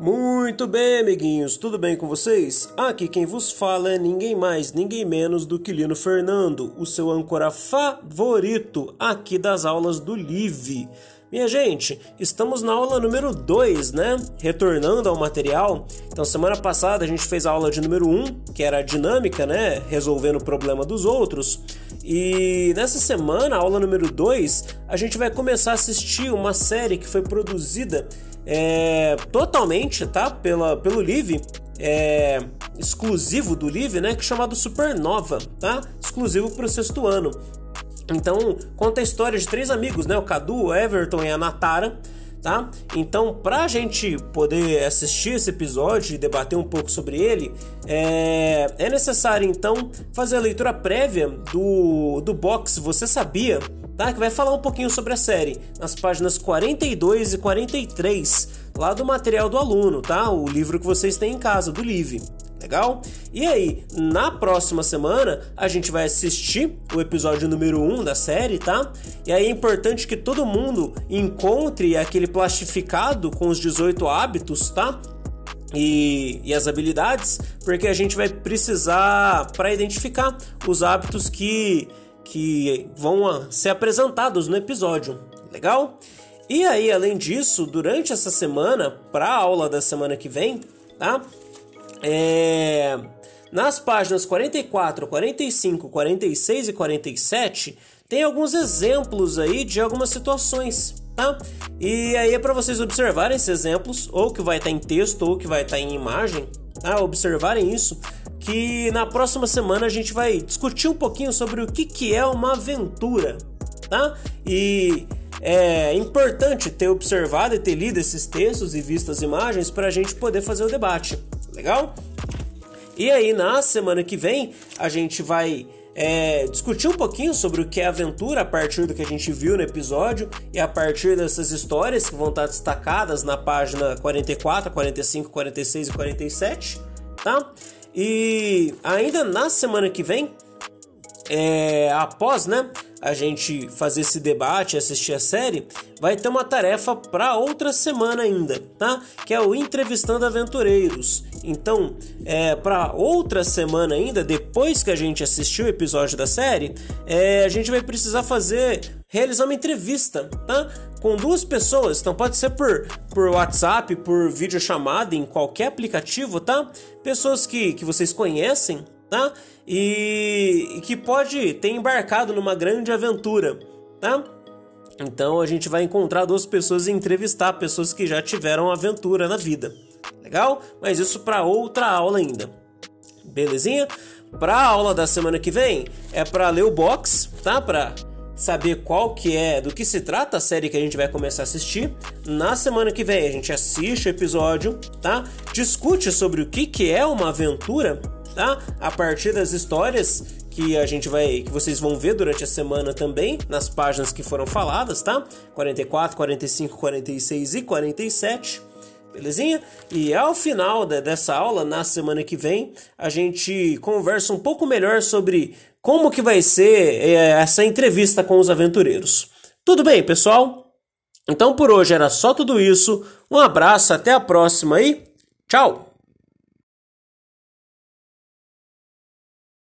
Muito bem, amiguinhos, tudo bem com vocês? Aqui quem vos fala é ninguém mais, ninguém menos do que Lino Fernando, o seu âncora favorito aqui das aulas do Live. Minha gente, estamos na aula número 2, né? Retornando ao material. Então, semana passada a gente fez a aula de número 1, um, que era a dinâmica, né? Resolvendo o problema dos outros. E nessa semana, aula número 2, a gente vai começar a assistir uma série que foi produzida é, totalmente, tá? Pela, pelo Live, é, exclusivo do Live, né? Que é chamado Supernova, tá? Exclusivo para o sexto ano. Então, conta a história de três amigos, né? O Cadu, o Everton e a Natara, tá? Então, para a gente poder assistir esse episódio e debater um pouco sobre ele, é, é necessário então fazer a leitura prévia do, do box Você Sabia? tá? Que vai falar um pouquinho sobre a série nas páginas 42 e 43 lá do material do aluno, tá? O livro que vocês têm em casa, do Live. Legal? E aí, na próxima semana, a gente vai assistir o episódio número 1 da série, tá? E aí é importante que todo mundo encontre aquele plastificado com os 18 hábitos, tá? E, e, as habilidades, porque a gente vai precisar para identificar os hábitos que que vão ser apresentados no episódio. Legal? E aí, além disso, durante essa semana, para a aula da semana que vem, tá? É... Nas páginas 44, 45, 46 e 47, tem alguns exemplos aí de algumas situações, tá? E aí é para vocês observarem esses exemplos, ou que vai estar tá em texto, ou que vai estar tá em imagem, tá? Observarem isso que na próxima semana a gente vai discutir um pouquinho sobre o que, que é uma aventura, tá? E é importante ter observado e ter lido esses textos e visto as imagens para a gente poder fazer o debate, legal? E aí na semana que vem a gente vai é, discutir um pouquinho sobre o que é aventura a partir do que a gente viu no episódio e a partir dessas histórias que vão estar destacadas na página 44, 45, 46 e 47, tá? E ainda na semana que vem, é, após né, a gente fazer esse debate, assistir a série, vai ter uma tarefa para outra semana ainda, tá? Que é o Entrevistando Aventureiros. Então, é, para outra semana ainda, depois que a gente assistir o episódio da série, é, a gente vai precisar fazer, realizar uma entrevista, tá? Com duas pessoas, então pode ser por, por WhatsApp, por videochamada, em qualquer aplicativo, tá? Pessoas que, que vocês conhecem, tá? E, e que pode ter embarcado numa grande aventura, tá? Então a gente vai encontrar duas pessoas e entrevistar pessoas que já tiveram aventura na vida. Legal? Mas isso para outra aula ainda. Belezinha? Para a aula da semana que vem é para ler o box, tá? Para saber qual que é, do que se trata a série que a gente vai começar a assistir. Na semana que vem a gente assiste o episódio, tá? Discute sobre o que que é uma aventura, tá? A partir das histórias que a gente vai, que vocês vão ver durante a semana também, nas páginas que foram faladas, tá? 44, 45, 46 e 47. Belezinha? E ao final de, dessa aula, na semana que vem, a gente conversa um pouco melhor sobre como que vai ser é, essa entrevista com os aventureiros. Tudo bem, pessoal? Então por hoje era só tudo isso. Um abraço, até a próxima e tchau!